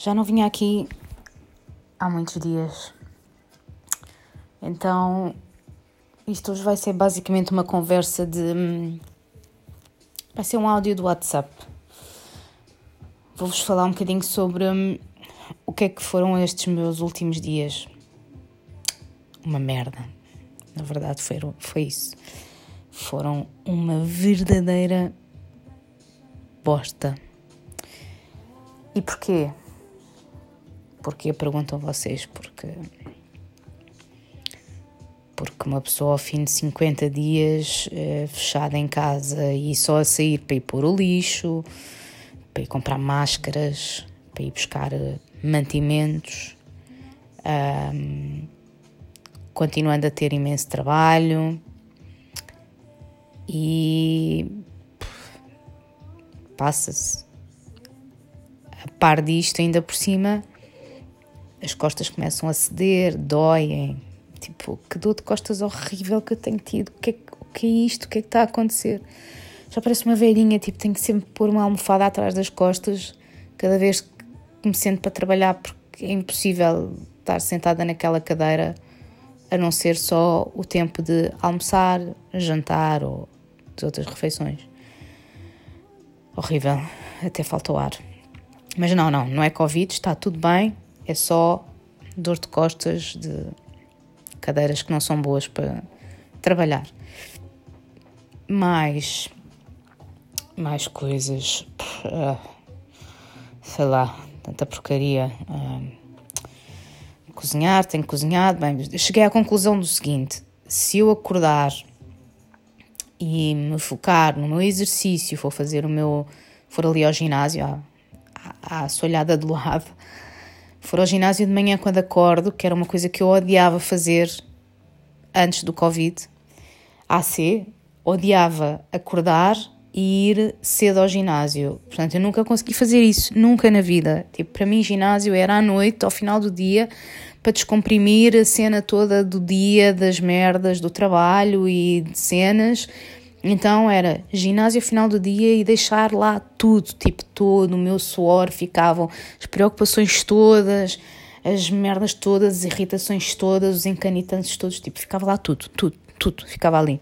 Já não vinha aqui há muitos dias. Então, isto hoje vai ser basicamente uma conversa de. Hum, vai ser um áudio do WhatsApp. Vou-vos falar um bocadinho sobre hum, o que é que foram estes meus últimos dias. Uma merda. Na verdade, foi, foi isso. Foram uma verdadeira bosta. E porquê? Porquê perguntam vocês? Porque porque uma pessoa ao fim de 50 dias eh, fechada em casa e só a sair para ir pôr o lixo, para ir comprar máscaras, para ir buscar eh, mantimentos, um, continuando a ter imenso trabalho e passa-se a par disto ainda por cima as costas começam a ceder, doem. Tipo, que dor de costas horrível que eu tenho tido. O que é, o que é isto? O que é que está a acontecer? Já parece uma velhinha, tipo, tenho que sempre pôr uma almofada atrás das costas cada vez que me sento para trabalhar, porque é impossível estar sentada naquela cadeira a não ser só o tempo de almoçar, jantar ou de outras refeições. Horrível, até falta o ar. Mas não, não, não é Covid, está tudo bem, é só dor de costas de cadeiras que não são boas para trabalhar. Mais, mais coisas, uh, sei lá, tanta porcaria. Uh, cozinhar, tenho cozinhado. Bem, cheguei à conclusão do seguinte: se eu acordar e me focar no meu exercício, for fazer o meu, for ali ao ginásio, à, à, à solhada do lado, for ao ginásio de manhã quando acordo, que era uma coisa que eu odiava fazer antes do Covid, AC, odiava acordar e ir cedo ao ginásio. Portanto, eu nunca consegui fazer isso, nunca na vida. Tipo, para mim, ginásio era à noite, ao final do dia, para descomprimir a cena toda do dia, das merdas, do trabalho e de cenas então era ginásio ao final do dia e deixar lá tudo, tipo todo, o meu suor ficavam, as preocupações todas, as merdas todas, as irritações todas, os encanitantes todos, tipo, ficava lá tudo, tudo, tudo, ficava ali.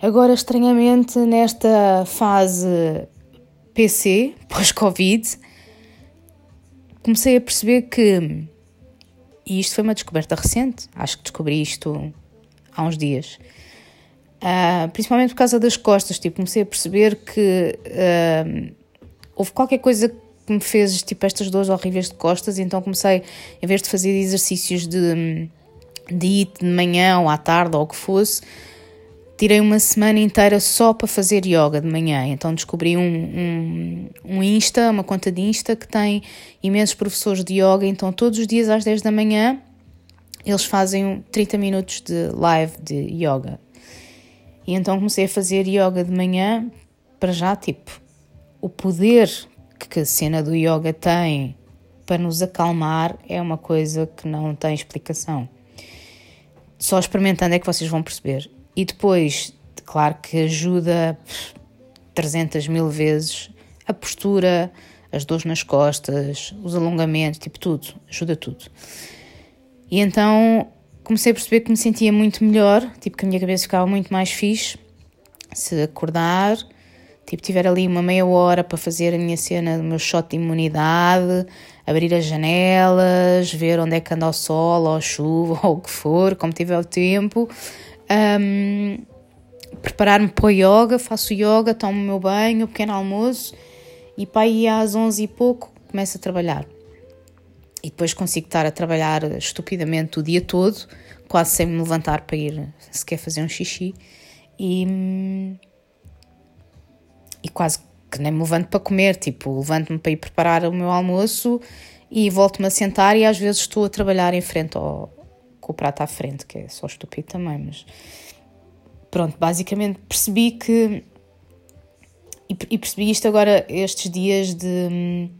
Agora, estranhamente, nesta fase PC, pós-Covid, comecei a perceber que, e isto foi uma descoberta recente, acho que descobri isto há uns dias, Uh, principalmente por causa das costas, tipo, comecei a perceber que uh, houve qualquer coisa que me fez tipo estas dores horríveis de costas, então comecei, em vez de fazer exercícios de, de ir de manhã ou à tarde ou o que fosse, tirei uma semana inteira só para fazer yoga de manhã. Então descobri um, um, um Insta, uma conta de Insta que tem imensos professores de yoga, então todos os dias às 10 da manhã eles fazem 30 minutos de live de yoga e então comecei a fazer yoga de manhã, para já, tipo, o poder que a cena do yoga tem para nos acalmar é uma coisa que não tem explicação. Só experimentando é que vocês vão perceber. E depois, claro que ajuda 300 mil vezes a postura, as dores nas costas, os alongamentos, tipo tudo, ajuda tudo. E então comecei a perceber que me sentia muito melhor, tipo que a minha cabeça ficava muito mais fixe. Se acordar, tipo tiver ali uma meia hora para fazer a minha cena do meu shot de imunidade, abrir as janelas, ver onde é que anda o sol ou a chuva ou o que for, como tiver o tempo, um, preparar-me para o yoga, faço yoga, tomo o meu banho, pequeno almoço e para aí às 11 e pouco começo a trabalhar e depois consigo estar a trabalhar estupidamente o dia todo, quase sem me levantar para ir sequer fazer um xixi. E, e quase que nem me levanto para comer, tipo, levanto-me para ir preparar o meu almoço e volto-me a sentar e às vezes estou a trabalhar em frente ao, com o prato à frente, que é só estúpido também, mas pronto, basicamente percebi que e, percebi isto agora estes dias de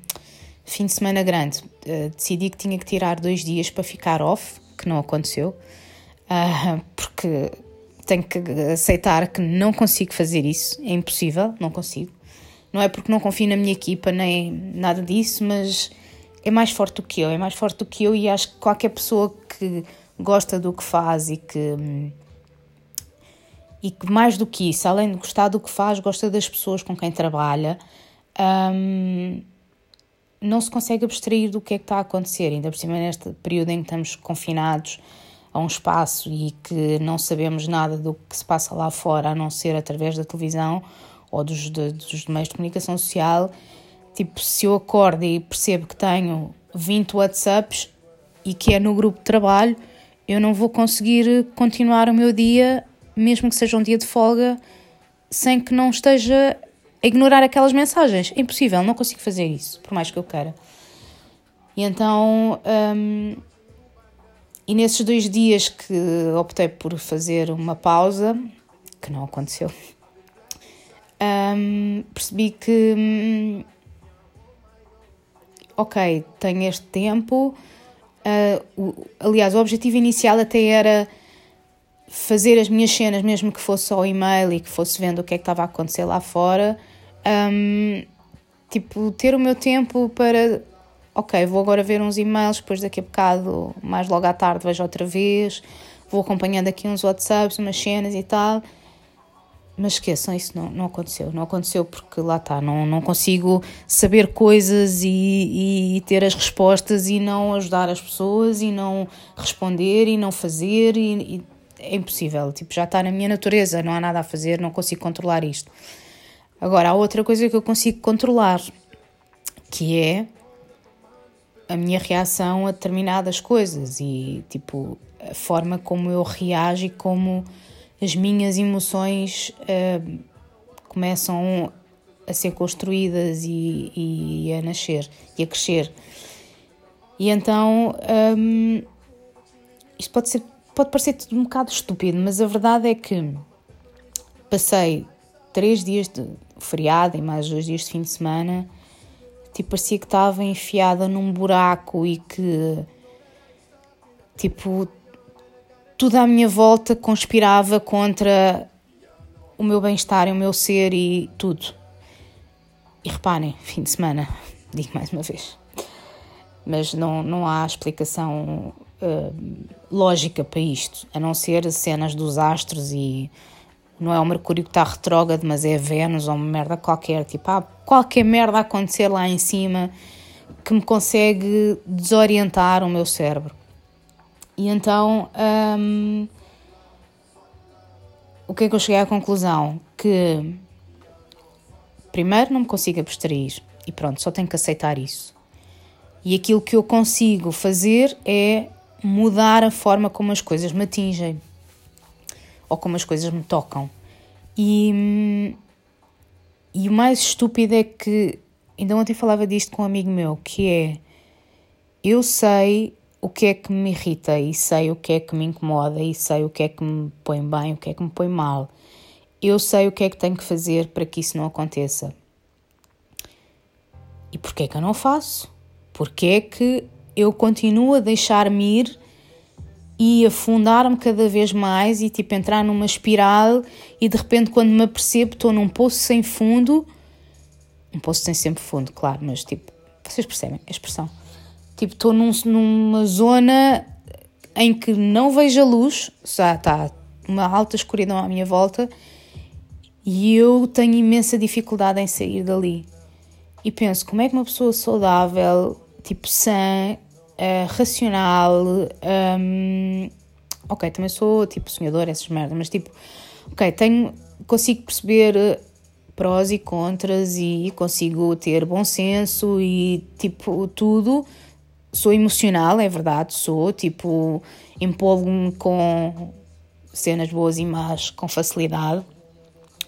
fim de semana grande, uh, decidi que tinha que tirar dois dias para ficar off, que não aconteceu, uh, porque tenho que aceitar que não consigo fazer isso, é impossível, não consigo. Não é porque não confio na minha equipa nem nada disso, mas é mais forte do que eu, é mais forte do que eu e acho que qualquer pessoa que gosta do que faz e que e que mais do que isso, além de gostar do que faz, gosta das pessoas com quem trabalha, um, não se consegue abstrair do que é que está a acontecer, ainda por cima neste período em que estamos confinados a um espaço e que não sabemos nada do que se passa lá fora, a não ser através da televisão ou dos, de, dos meios de comunicação social, tipo, se eu acordo e percebo que tenho 20 WhatsApps e que é no grupo de trabalho, eu não vou conseguir continuar o meu dia, mesmo que seja um dia de folga, sem que não esteja ignorar aquelas mensagens. É impossível, não consigo fazer isso, por mais que eu queira. E então, um, e nesses dois dias que optei por fazer uma pausa, que não aconteceu, um, percebi que, hum, ok, tenho este tempo Uh, o, aliás, o objetivo inicial até era fazer as minhas cenas, mesmo que fosse só e-mail e que fosse vendo o que é que estava a acontecer lá fora. Um, tipo, ter o meu tempo para. Ok, vou agora ver uns e-mails, depois daqui a bocado, mais logo à tarde, vejo outra vez. Vou acompanhando aqui uns WhatsApps, umas cenas e tal. Mas esqueçam, isso não, não aconteceu. Não aconteceu porque lá está, não, não consigo saber coisas e, e ter as respostas e não ajudar as pessoas e não responder e não fazer. E, e é impossível. Tipo, já está na minha natureza, não há nada a fazer, não consigo controlar isto. Agora, há outra coisa que eu consigo controlar, que é a minha reação a determinadas coisas e, tipo, a forma como eu reajo e como as minhas emoções uh, começam a ser construídas e, e, a nascer e a crescer. E então um, isto pode, ser, pode parecer um bocado estúpido, mas a verdade é que passei três dias de feriado e mais dois dias de fim de semana, tipo, parecia que estava enfiada num buraco e que tipo tudo à minha volta conspirava contra o meu bem-estar, o meu ser e tudo. E reparem, fim de semana, digo mais uma vez. Mas não, não há explicação uh, lógica para isto, a não ser cenas dos astros e não é o Mercúrio que está retrógrado, mas é Vênus ou uma merda qualquer. Tipo, há qualquer merda a acontecer lá em cima que me consegue desorientar o meu cérebro. E então, um, o que é que eu cheguei à conclusão? Que, primeiro, não me consigo abstrair e pronto, só tenho que aceitar isso. E aquilo que eu consigo fazer é mudar a forma como as coisas me atingem ou como as coisas me tocam. E, e o mais estúpido é que, ainda ontem falava disto com um amigo meu, que é, eu sei o que é que me irrita e sei o que é que me incomoda e sei o que é que me põe bem, o que é que me põe mal. Eu sei o que é que tenho que fazer para que isso não aconteça. E porquê é que eu não faço? Porquê é que eu continuo a deixar-me ir e afundar-me cada vez mais e tipo entrar numa espiral e de repente quando me apercebo estou num poço sem fundo um poço sem sempre fundo, claro, mas tipo, vocês percebem a expressão Tipo, estou num, numa zona em que não vejo a luz, já está uma alta escuridão à minha volta e eu tenho imensa dificuldade em sair dali. E penso, como é que uma pessoa saudável, tipo sã, uh, racional, um, ok, também sou tipo sonhadora, essas merdas, mas tipo, ok, tenho, consigo perceber eh, prós e contras e consigo ter bom senso e tipo tudo, sou emocional, é verdade, sou, tipo, empolgo-me com cenas boas e más com facilidade.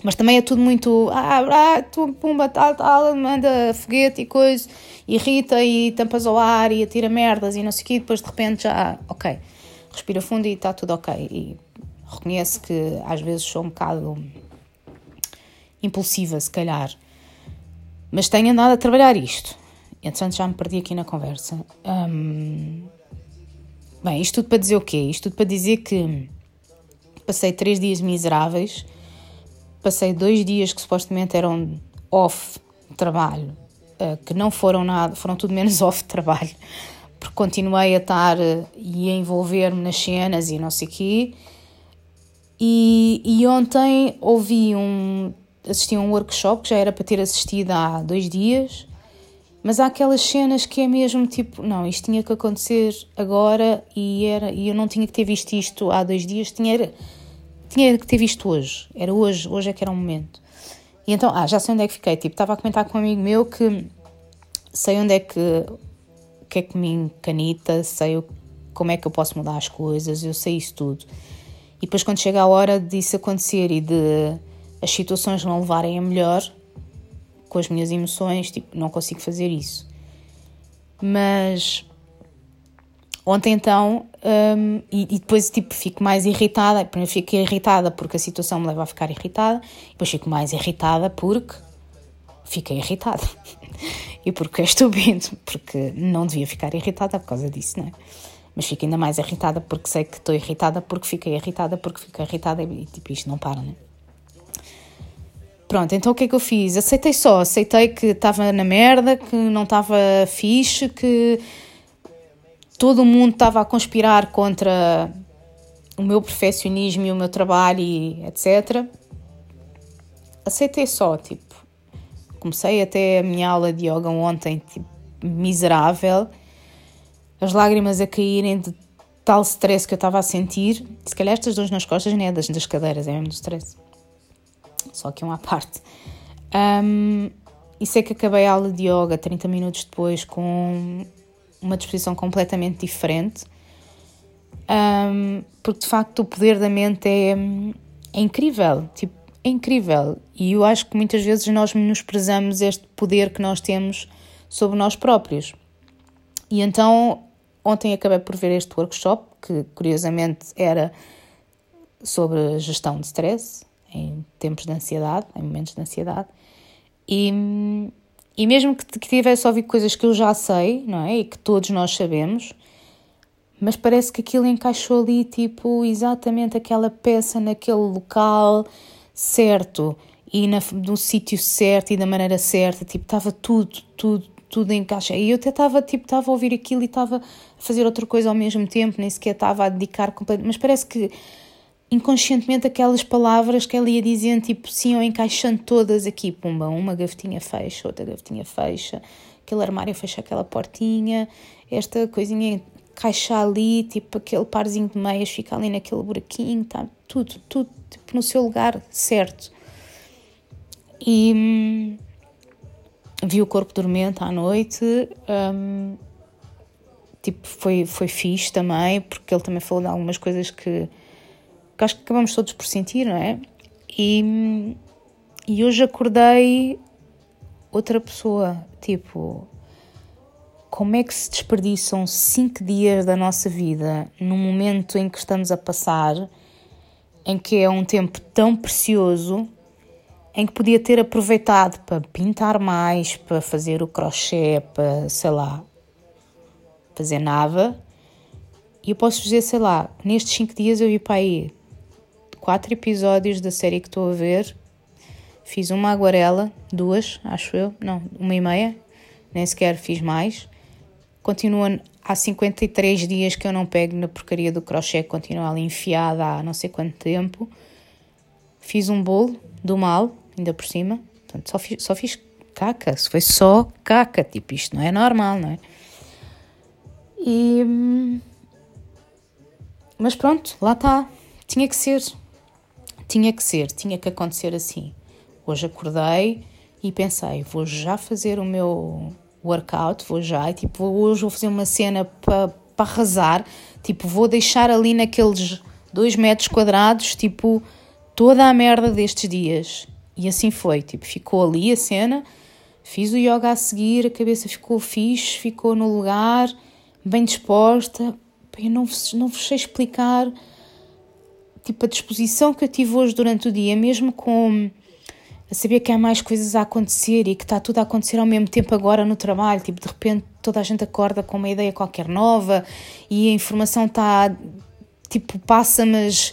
Mas também é tudo muito. Ah, ah tu, pumba, tal, tal, manda foguete e coisa, irrita e tampas ao ar e atira merdas e não sei o quê, e depois de repente já, ok, respira fundo e está tudo ok. E reconheço que às vezes sou um bocado impulsiva, se calhar. Mas tenho andado a trabalhar isto. Entretanto, já me perdi aqui na conversa. Um, bem, isto tudo para dizer o quê? Isto tudo para dizer que passei três dias miseráveis, passei dois dias que supostamente eram off trabalho, uh, que não foram nada, foram tudo menos off trabalho, porque continuei a estar uh, e a envolver-me nas cenas e não sei o quê. E, e ontem ouvi um. assisti a um workshop que já era para ter assistido há dois dias, mas há aquelas cenas que é mesmo tipo, não, isto tinha que acontecer agora e, era, e eu não tinha que ter visto isto há dois dias, tinha, tinha que ter visto hoje, era hoje, hoje é que era o momento. E então, ah, já sei onde é que fiquei, tipo, estava a comentar com um amigo meu que sei onde é que, o que é que me encanita, sei como é que eu posso mudar as coisas, eu sei isso tudo. E depois, quando chega a hora disso acontecer e de as situações não levarem a melhor, com as minhas emoções, tipo, não consigo fazer isso. Mas ontem então, um, e, e, depois tipo, fico mais irritada. Primeiro fico irritada porque a situação me leva a ficar irritada, depois fico mais irritada porque fiquei irritada. e porque é estúpido, porque não devia ficar irritada por causa disso, não é? mas fico ainda mais irritada porque sei que estou irritada, porque fiquei irritada, porque fiquei irritada e tipo, isto não para, né? Pronto, então o que é que eu fiz? Aceitei só, aceitei que estava na merda, que não estava fixe, que todo o mundo estava a conspirar contra o meu perfeccionismo e o meu trabalho e etc. Aceitei só, tipo, comecei até a minha aula de yoga ontem, tipo, miserável, as lágrimas a caírem de tal stress que eu estava a sentir. Se calhar estas dores nas costas nem é das, das cadeiras, é mesmo do stress. Só que uma à parte. Um, e sei que acabei a aula de yoga 30 minutos depois com uma disposição completamente diferente. Um, porque de facto o poder da mente é, é incrível. Tipo, é incrível. E eu acho que muitas vezes nós menosprezamos este poder que nós temos sobre nós próprios. E então Ontem acabei por ver este workshop, que curiosamente era sobre gestão de stress em tempos de ansiedade, em momentos de ansiedade. E, e mesmo que, que tivesse ouvido coisas que eu já sei, não é? E que todos nós sabemos, mas parece que aquilo encaixou ali, tipo, exatamente aquela peça naquele local certo e na, no sítio certo e da maneira certa, tipo, estava tudo, tudo, tudo encaixa. E eu até estava, tipo, estava a ouvir aquilo e estava a fazer outra coisa ao mesmo tempo, nem sequer estava a dedicar completamente. Mas parece que inconscientemente aquelas palavras que ela ia dizendo, tipo, sim, ou encaixando todas aqui, pumba, uma gavetinha fecha, outra gavetinha fecha, aquele armário fecha aquela portinha, esta coisinha encaixa ali, tipo, aquele parzinho de meias fica ali naquele buraquinho, tá, tudo, tudo, tipo, no seu lugar certo. E hum, vi o corpo dormente à noite. Um, tipo, foi, foi fixe também, porque ele também falou de algumas coisas que, que acho que acabamos todos por sentir, não é? E, e hoje acordei outra pessoa, tipo, como é que se desperdiçam cinco dias da nossa vida num momento em que estamos a passar, em que é um tempo tão precioso em que podia ter aproveitado para pintar mais, para fazer o crochê, para, sei lá, fazer nada. E eu posso dizer, sei lá, nestes cinco dias eu vi para aí quatro episódios da série que estou a ver. Fiz uma aguarela, duas, acho eu, não, uma e meia, nem sequer fiz mais. Continua há 53 dias que eu não pego na porcaria do crochê, continua ali enfiada há não sei quanto tempo. Fiz um bolo do mal, ainda por cima. Portanto, só fiz, só fiz caca. Foi só caca, tipo, isto não é normal, não é? E. Mas pronto, lá está. Tinha que ser. Tinha que ser, tinha que acontecer assim. Hoje acordei e pensei, vou já fazer o meu workout, vou já, tipo, hoje vou fazer uma cena para pa arrasar, tipo, vou deixar ali naqueles dois metros quadrados, tipo, toda a merda destes dias. E assim foi, tipo, ficou ali a cena, fiz o yoga a seguir, a cabeça ficou fixe, ficou no lugar, bem disposta. Eu não, não vos sei explicar, tipo, a disposição que eu tive hoje durante o dia, mesmo com a saber que há mais coisas a acontecer e que está tudo a acontecer ao mesmo tempo agora no trabalho, tipo, de repente toda a gente acorda com uma ideia qualquer nova e a informação está, tipo, passa, mas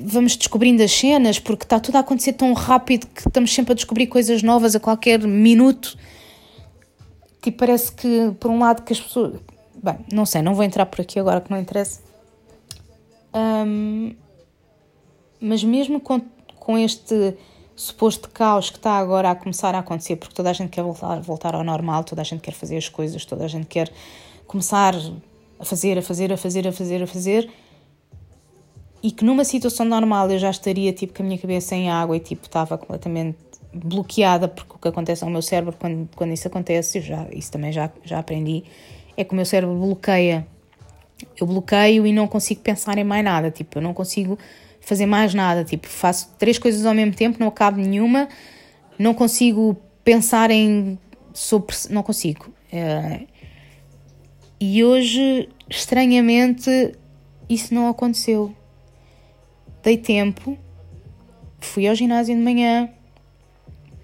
vamos descobrindo as cenas, porque está tudo a acontecer tão rápido que estamos sempre a descobrir coisas novas a qualquer minuto. Que parece que, por um lado, que as pessoas. Bem, não sei, não vou entrar por aqui agora que não interessa. Um, mas mesmo com, com este suposto caos que está agora a começar a acontecer, porque toda a gente quer voltar, voltar ao normal, toda a gente quer fazer as coisas, toda a gente quer começar a fazer, a fazer, a fazer, a fazer, a fazer, e que numa situação normal eu já estaria tipo com a minha cabeça em água e tipo estava completamente bloqueada, porque o que acontece ao meu cérebro quando, quando isso acontece, já, isso também já, já aprendi, é que o meu cérebro bloqueia. Eu bloqueio e não consigo pensar em mais nada, tipo, eu não consigo fazer mais nada. Tipo, faço três coisas ao mesmo tempo, não acabo nenhuma, não consigo pensar em. Sobre, não consigo. É, e hoje, estranhamente, isso não aconteceu. Dei tempo, fui ao ginásio de manhã,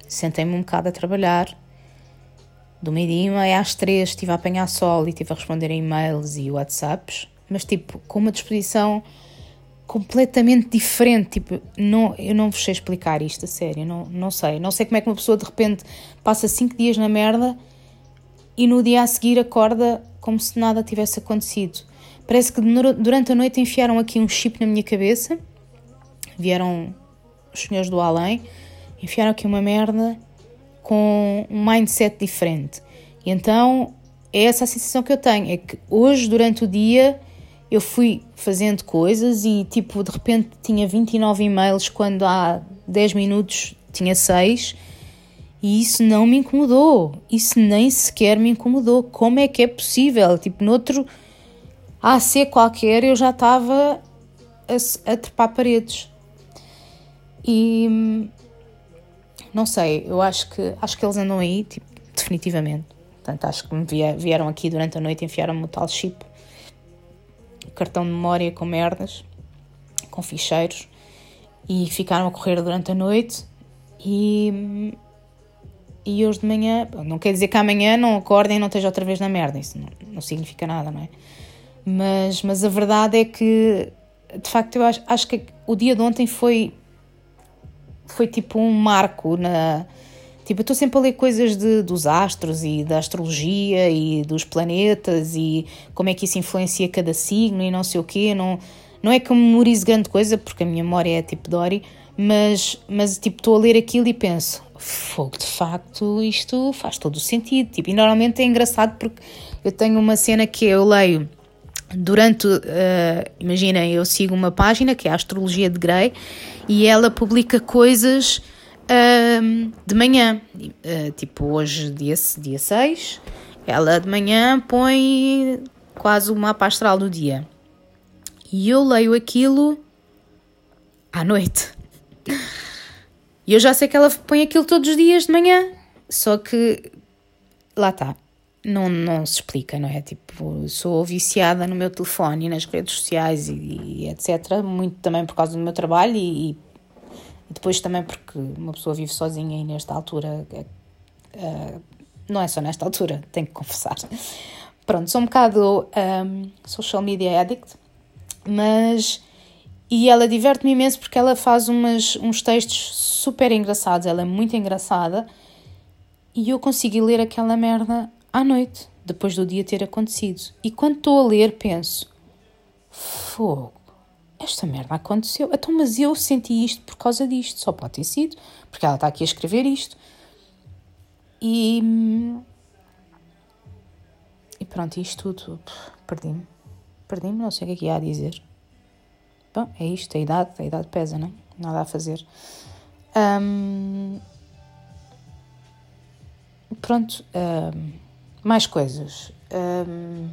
sentei-me um bocado a trabalhar. Do meio-dia às três estive a apanhar sol e estive a responder a e-mails e WhatsApps, mas tipo, com uma disposição completamente diferente. Tipo, não, eu não vos sei explicar isto, a sério, não, não sei. Não sei como é que uma pessoa de repente passa cinco dias na merda e no dia a seguir acorda como se nada tivesse acontecido. Parece que durante a noite enfiaram aqui um chip na minha cabeça, vieram os senhores do além, enfiaram aqui uma merda com um mindset diferente. E então é essa a sensação que eu tenho, é que hoje, durante o dia, eu fui fazendo coisas e tipo de repente tinha 29 e-mails quando há 10 minutos tinha 6 e isso não me incomodou, isso nem sequer me incomodou. Como é que é possível? Tipo, noutro AC qualquer eu já estava a, a trepar paredes. E não sei, eu acho que acho que eles andam aí, tipo, definitivamente. Portanto, acho que me vieram aqui durante a noite e enfiaram-me o tal chip cartão de memória com merdas, com ficheiros, e ficaram a correr durante a noite. E, e hoje de manhã, não quer dizer que amanhã não acordem e não esteja outra vez na merda, isso não, não significa nada, não é? Mas, mas a verdade é que, de facto, eu acho, acho que o dia de ontem foi, foi tipo um marco na Tipo, eu estou sempre a ler coisas de, dos astros e da astrologia e dos planetas e como é que isso influencia cada signo e não sei o quê. Não, não é que eu memorize grande coisa, porque a minha memória é tipo Dory, mas, mas tipo, estou a ler aquilo e penso, fogo, de facto, isto faz todo o sentido. Tipo, e normalmente é engraçado porque eu tenho uma cena que eu leio durante, uh, imaginem, eu sigo uma página que é a Astrologia de Grey e ela publica coisas uh, de manhã. Uh, tipo, hoje, dia, dia 6, ela de manhã põe quase o mapa astral do dia. E eu leio aquilo à noite. E eu já sei que ela põe aquilo todos os dias de manhã. Só que lá está. Não, não se explica, não é? Tipo, sou viciada no meu telefone e nas redes sociais e, e etc. Muito também por causa do meu trabalho e, e depois também porque uma pessoa vive sozinha e nesta altura, uh, não é só nesta altura, tenho que confessar. Pronto, sou um bocado um, social media addict, mas. E ela diverte-me imenso porque ela faz umas, uns textos super engraçados, ela é muito engraçada e eu consegui ler aquela merda à noite, depois do dia ter acontecido. E quando estou a ler, penso: fogo esta merda aconteceu. Então, mas eu senti isto por causa disto. Só pode ter sido, porque ela está aqui a escrever isto. E. E pronto, isto tudo. Perdi-me. Perdi-me, não sei o que é que ia a dizer. Bom, é isto, a idade, a idade pesa, não é? Nada a fazer. Um, pronto, um, mais coisas. Um,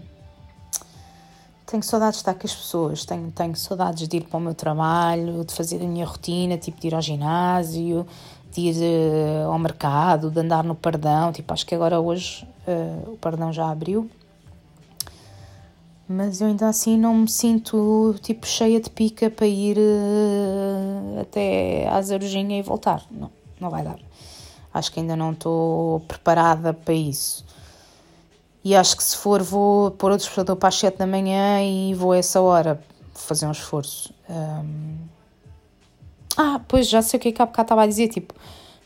tenho saudades de estar com as pessoas, tenho, tenho saudades de ir para o meu trabalho, de fazer a minha rotina, tipo de ir ao ginásio, de ir uh, ao mercado, de andar no Pardão. Tipo, acho que agora hoje uh, o Pardão já abriu. Mas eu ainda assim não me sinto tipo cheia de pica para ir uh, até à Zarujinha e voltar. Não, não vai dar. Acho que ainda não estou preparada para isso. E acho que se for, vou pôr o despertador para as 7 da manhã e vou a essa hora fazer um esforço. Um... Ah, pois já sei o que é que há bocado estava a dizer. Tipo,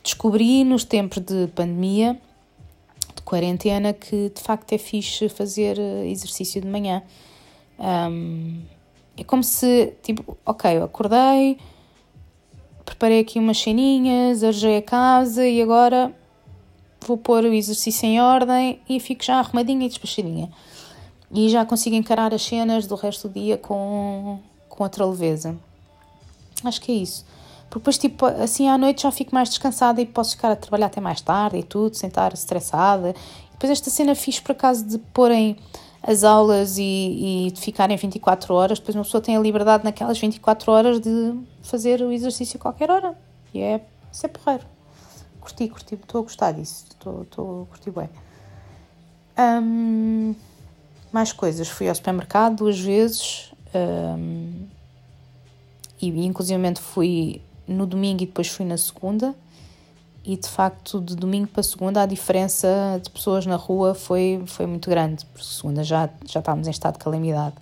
descobri nos tempos de pandemia, de quarentena, que de facto é fixe fazer eh, exercício de manhã. Um... É como se, tipo, ok, eu acordei, preparei aqui umas ceninhas, arejei a casa e agora vou pôr o exercício em ordem e fico já arrumadinha e despachadinha. E já consigo encarar as cenas do resto do dia com, com outra leveza. Acho que é isso. Porque depois, tipo, assim à noite já fico mais descansada e posso ficar a trabalhar até mais tarde e tudo, sem estar estressada. Depois esta cena fiz por acaso de porem as aulas e, e de ficarem 24 horas, depois uma pessoa tem a liberdade naquelas 24 horas de fazer o exercício a qualquer hora. E é, isso é porreiro. Curti, curti, estou a gostar disso, estou, a curtir bem. Um, mais coisas, fui ao supermercado duas vezes um, e inclusivamente fui no domingo e depois fui na segunda e de facto de domingo para segunda a diferença de pessoas na rua foi, foi muito grande, porque segunda já, já estávamos em estado de calamidade.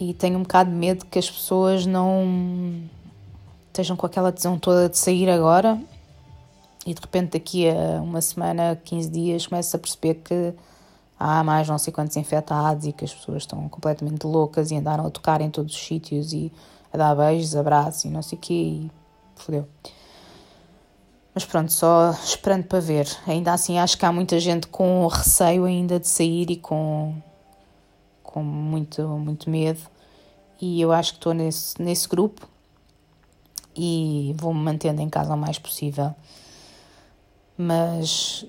E tenho um bocado de medo que as pessoas não estejam com aquela tesão toda de sair agora e de repente daqui a uma semana, 15 dias, começa a perceber que há mais não sei quantos infectados e que as pessoas estão completamente loucas e andaram a tocar em todos os sítios e a dar beijos, abraços e não sei o quê e fodeu. Mas pronto, só esperando para ver. Ainda assim, acho que há muita gente com receio ainda de sair e com, com muito, muito medo. E eu acho que estou nesse, nesse grupo e vou-me mantendo em casa o mais possível. Mas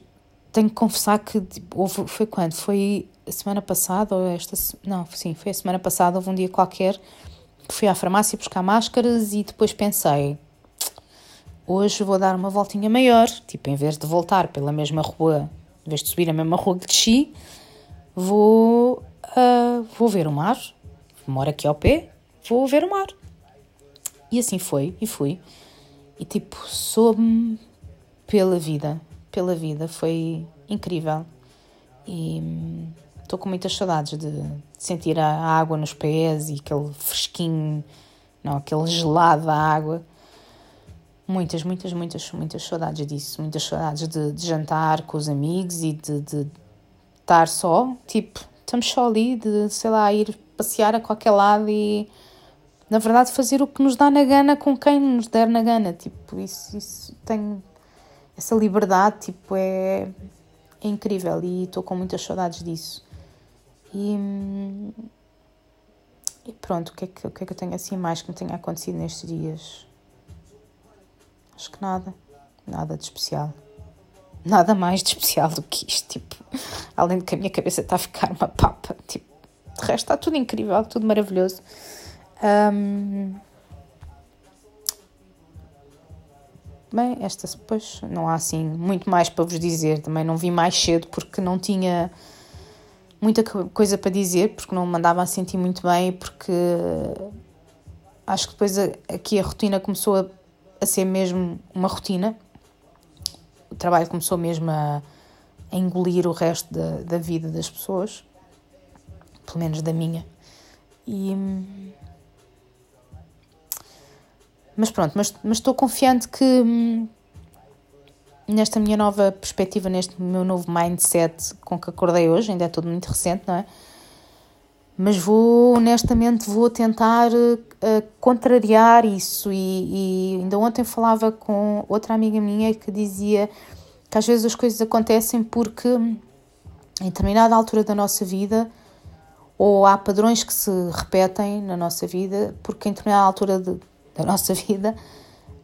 tenho que confessar que tipo, houve, foi quando? Foi a semana passada ou esta. Não, sim, foi a semana passada. Houve um dia qualquer que fui à farmácia buscar máscaras e depois pensei hoje vou dar uma voltinha maior, tipo, em vez de voltar pela mesma rua, em vez de subir a mesma rua que desci, vou, uh, vou ver o mar, moro aqui ao pé, vou ver o mar. E assim foi, e fui. E tipo, soube-me pela vida, pela vida, foi incrível. E estou com muitas saudades de, sentir a água nos pés e aquele fresquinho, não, aquele gelado da água muitas, muitas, muitas, muitas saudades disso. Muitas saudades de, de jantar com os amigos e de, de, estar só. Tipo, estamos só ali, de, sei lá, ir passear a qualquer lado e, na verdade, fazer o que nos dá na gana com quem nos der na gana. Tipo, isso, isso tem. Essa liberdade, tipo, é, é incrível e estou com muitas saudades disso. E, e pronto, o que, é que, o que é que eu tenho assim mais que me tenha acontecido nestes dias? Acho que nada. Nada de especial. Nada mais de especial do que isto. Tipo, além de que a minha cabeça está a ficar uma papa. Tipo, de resto está tudo incrível, tudo maravilhoso. Um... Bem, esta depois não há assim muito mais para vos dizer. Também não vi mais cedo porque não tinha muita coisa para dizer, porque não me mandava a sentir muito bem, porque acho que depois aqui a rotina começou a a ser mesmo uma rotina. O trabalho começou mesmo a, a engolir o resto da, da vida das pessoas, pelo menos da minha. E, mas pronto, mas, mas estou confiante que hum, nesta minha nova perspectiva, neste meu novo mindset com que acordei hoje, ainda é tudo muito recente, não é? mas vou honestamente vou tentar uh, contrariar isso e, e, ainda ontem falava com outra amiga minha que dizia que às vezes as coisas acontecem porque em determinada altura da nossa vida ou há padrões que se repetem na nossa vida porque em determinada altura de, da nossa vida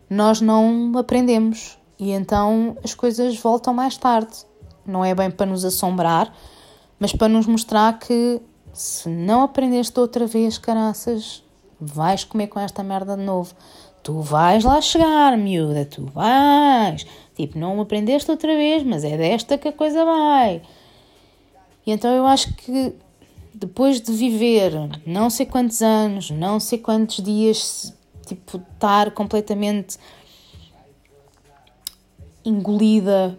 nós não aprendemos e então as coisas voltam mais tarde não é bem para nos assombrar mas para nos mostrar que se não aprendeste outra vez, caraças, vais comer com esta merda de novo. Tu vais lá chegar, miúda, tu vais. Tipo, não aprendeste outra vez, mas é desta que a coisa vai. E então eu acho que depois de viver não sei quantos anos, não sei quantos dias, tipo, estar completamente engolida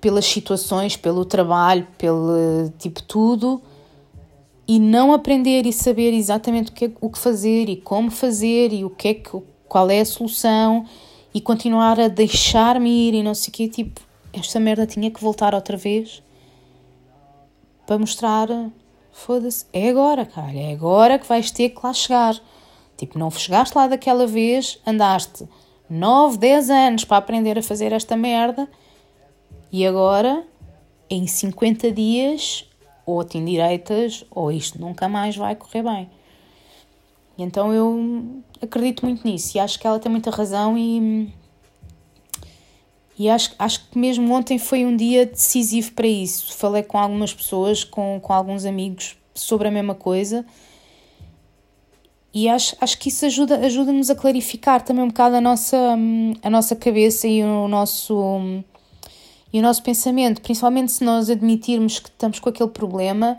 pelas situações, pelo trabalho, pelo tipo tudo, e não aprender e saber exatamente o que, é, o que fazer e como fazer e o que é que, qual é a solução e continuar a deixar-me ir e não sei o quê, tipo, esta merda tinha que voltar outra vez para mostrar, foda-se, é agora, cara, é agora que vais ter que lá chegar. Tipo, não chegaste lá daquela vez, andaste 9, 10 anos para aprender a fazer esta merda e agora, em 50 dias, ou te endireitas ou isto nunca mais vai correr bem. Então eu acredito muito nisso e acho que ela tem muita razão e, e acho, acho que mesmo ontem foi um dia decisivo para isso. Falei com algumas pessoas, com, com alguns amigos sobre a mesma coisa e acho, acho que isso ajuda, ajuda-nos a clarificar também um bocado a nossa, a nossa cabeça e o nosso e o nosso pensamento, principalmente se nós admitirmos que estamos com aquele problema,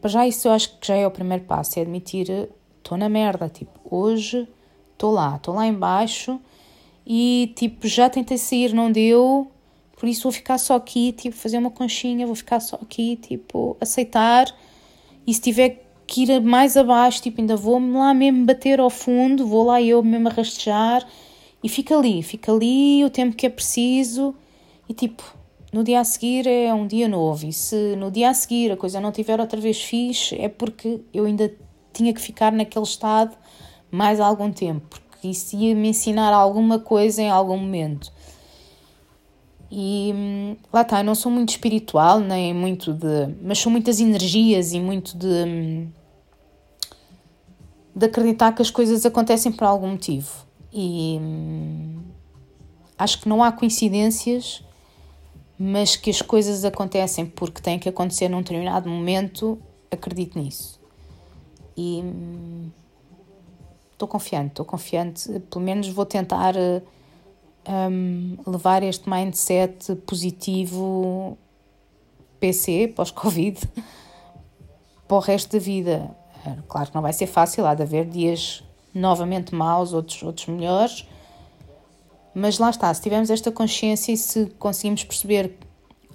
para já isso eu acho que já é o primeiro passo, é admitir estou na merda, tipo, hoje estou lá, estou lá embaixo e tipo, já tentei sair, não deu, por isso vou ficar só aqui, tipo, fazer uma conchinha, vou ficar só aqui, tipo, aceitar e se tiver que ir mais abaixo, tipo, ainda vou lá mesmo bater ao fundo, vou lá eu mesmo a rastejar e fica ali, fica ali o tempo que é preciso e tipo, no dia a seguir é um dia novo. E se no dia a seguir a coisa não tiver outra vez fixe, é porque eu ainda tinha que ficar naquele estado mais algum tempo, porque isso ia me ensinar alguma coisa em algum momento. E hum, lá está, eu não sou muito espiritual, nem muito de. mas são muitas energias e muito de. Hum, de acreditar que as coisas acontecem por algum motivo. E hum, acho que não há coincidências mas que as coisas acontecem porque têm que acontecer num determinado momento, acredito nisso. E estou confiante, estou confiante, pelo menos vou tentar um, levar este mindset positivo PC, pós-Covid, para o resto da vida. Claro que não vai ser fácil, há de haver dias novamente maus, outros, outros melhores, mas lá está, se tivermos esta consciência e se conseguimos perceber,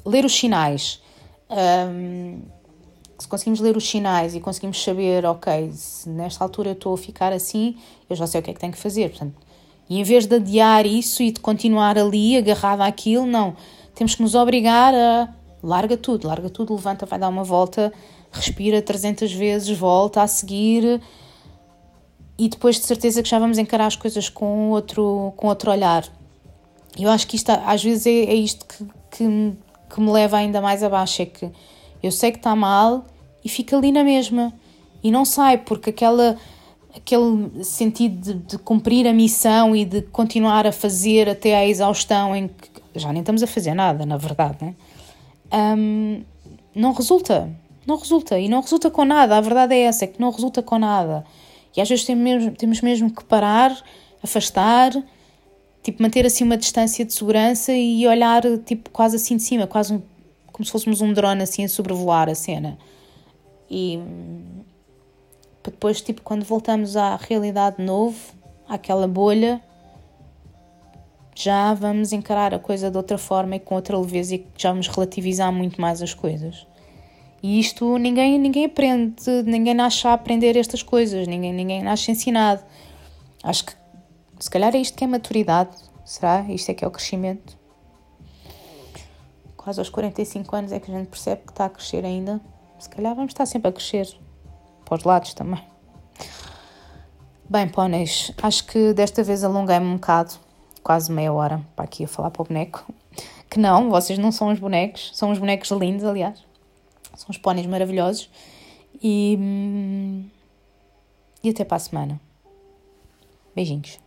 ler os sinais, um, se conseguimos ler os sinais e conseguimos saber, ok, se nesta altura eu estou a ficar assim, eu já sei o que é que tenho que fazer. Portanto, e em vez de adiar isso e de continuar ali agarrado àquilo, não. Temos que nos obrigar a larga tudo, larga tudo, levanta, vai dar uma volta, respira 300 vezes, volta a seguir e depois de certeza que já vamos encarar as coisas com outro, com outro olhar. Eu acho que isto às vezes é, é isto que, que, que, me leva ainda mais abaixo, é que eu sei que está mal e fica ali na mesma e não sai porque aquela aquele sentido de, de, cumprir a missão e de continuar a fazer até à exaustão em que já nem estamos a fazer nada, na verdade, né? Um, não resulta, não resulta e não resulta com nada. A verdade é essa, é que não resulta com nada. E às vezes temos mesmo, temos mesmo que parar, afastar, tipo, manter assim uma distância de segurança e olhar tipo quase assim de cima, quase um, como se fôssemos um drone assim a sobrevoar a cena. E depois, tipo, quando voltamos à realidade de novo, àquela bolha, já vamos encarar a coisa de outra forma e com outra leveza e já vamos relativizar muito mais as coisas. E isto ninguém, ninguém aprende, ninguém nasce a aprender estas coisas, ninguém, ninguém nasce ensinado. Acho que se calhar é isto que é maturidade, será? Isto é que é o crescimento. Quase aos 45 anos é que a gente percebe que está a crescer ainda. Se calhar vamos estar sempre a crescer, para os lados também. Bem, póneis, acho que desta vez alonguei-me um bocado, quase meia hora, para aqui a falar para o boneco. Que não, vocês não são os bonecos, são os bonecos lindos, aliás. São uns póneis maravilhosos. E, hum, e até para a semana. Beijinhos.